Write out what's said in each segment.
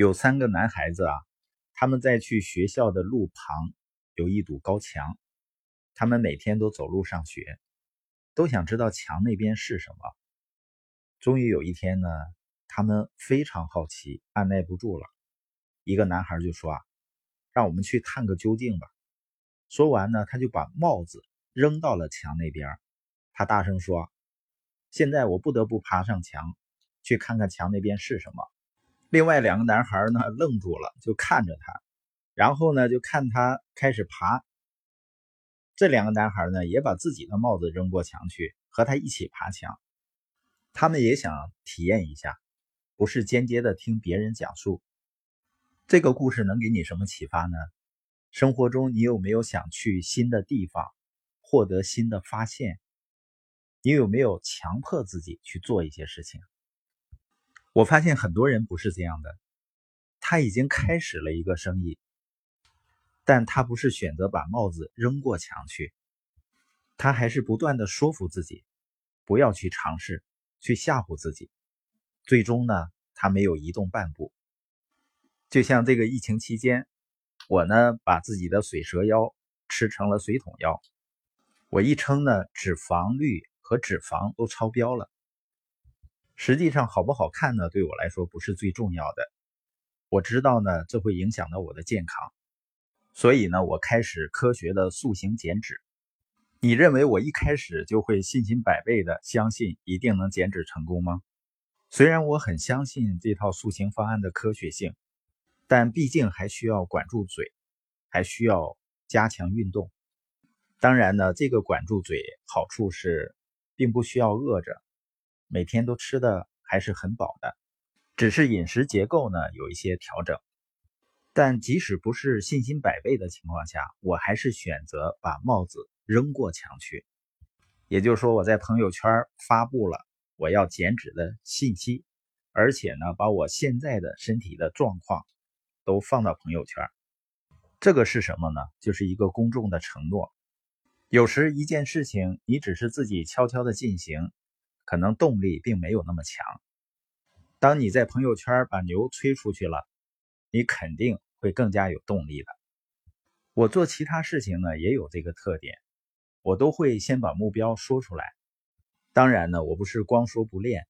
有三个男孩子啊，他们在去学校的路旁有一堵高墙，他们每天都走路上学，都想知道墙那边是什么。终于有一天呢，他们非常好奇，按耐不住了，一个男孩就说：“啊，让我们去探个究竟吧。”说完呢，他就把帽子扔到了墙那边，他大声说：“现在我不得不爬上墙，去看看墙那边是什么。”另外两个男孩呢愣住了，就看着他，然后呢就看他开始爬。这两个男孩呢也把自己的帽子扔过墙去，和他一起爬墙。他们也想体验一下，不是间接的听别人讲述。这个故事能给你什么启发呢？生活中你有没有想去新的地方，获得新的发现？你有没有强迫自己去做一些事情？我发现很多人不是这样的，他已经开始了一个生意，但他不是选择把帽子扔过墙去，他还是不断的说服自己不要去尝试，去吓唬自己，最终呢，他没有移动半步。就像这个疫情期间，我呢把自己的水蛇腰吃成了水桶腰，我一称呢，脂肪率和脂肪都超标了。实际上好不好看呢？对我来说不是最重要的。我知道呢，这会影响到我的健康，所以呢，我开始科学的塑形减脂。你认为我一开始就会信心百倍的相信一定能减脂成功吗？虽然我很相信这套塑形方案的科学性，但毕竟还需要管住嘴，还需要加强运动。当然呢，这个管住嘴好处是，并不需要饿着。每天都吃的还是很饱的，只是饮食结构呢有一些调整。但即使不是信心百倍的情况下，我还是选择把帽子扔过墙去。也就是说，我在朋友圈发布了我要减脂的信息，而且呢，把我现在的身体的状况都放到朋友圈。这个是什么呢？就是一个公众的承诺。有时一件事情，你只是自己悄悄的进行。可能动力并没有那么强。当你在朋友圈把牛吹出去了，你肯定会更加有动力的。我做其他事情呢，也有这个特点，我都会先把目标说出来。当然呢，我不是光说不练，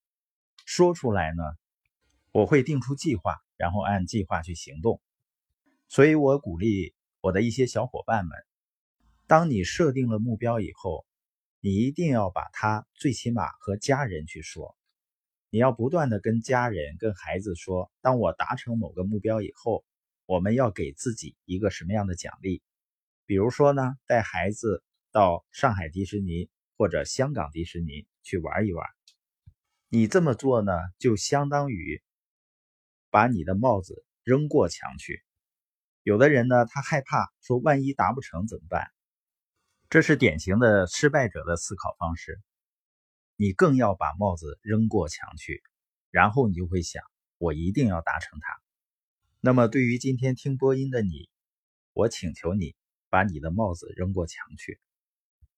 说出来呢，我会定出计划，然后按计划去行动。所以我鼓励我的一些小伙伴们，当你设定了目标以后。你一定要把它最起码和家人去说，你要不断的跟家人、跟孩子说，当我达成某个目标以后，我们要给自己一个什么样的奖励？比如说呢，带孩子到上海迪士尼或者香港迪士尼去玩一玩。你这么做呢，就相当于把你的帽子扔过墙去。有的人呢，他害怕说，万一达不成怎么办？这是典型的失败者的思考方式。你更要把帽子扔过墙去，然后你就会想：我一定要达成它。那么，对于今天听播音的你，我请求你把你的帽子扔过墙去。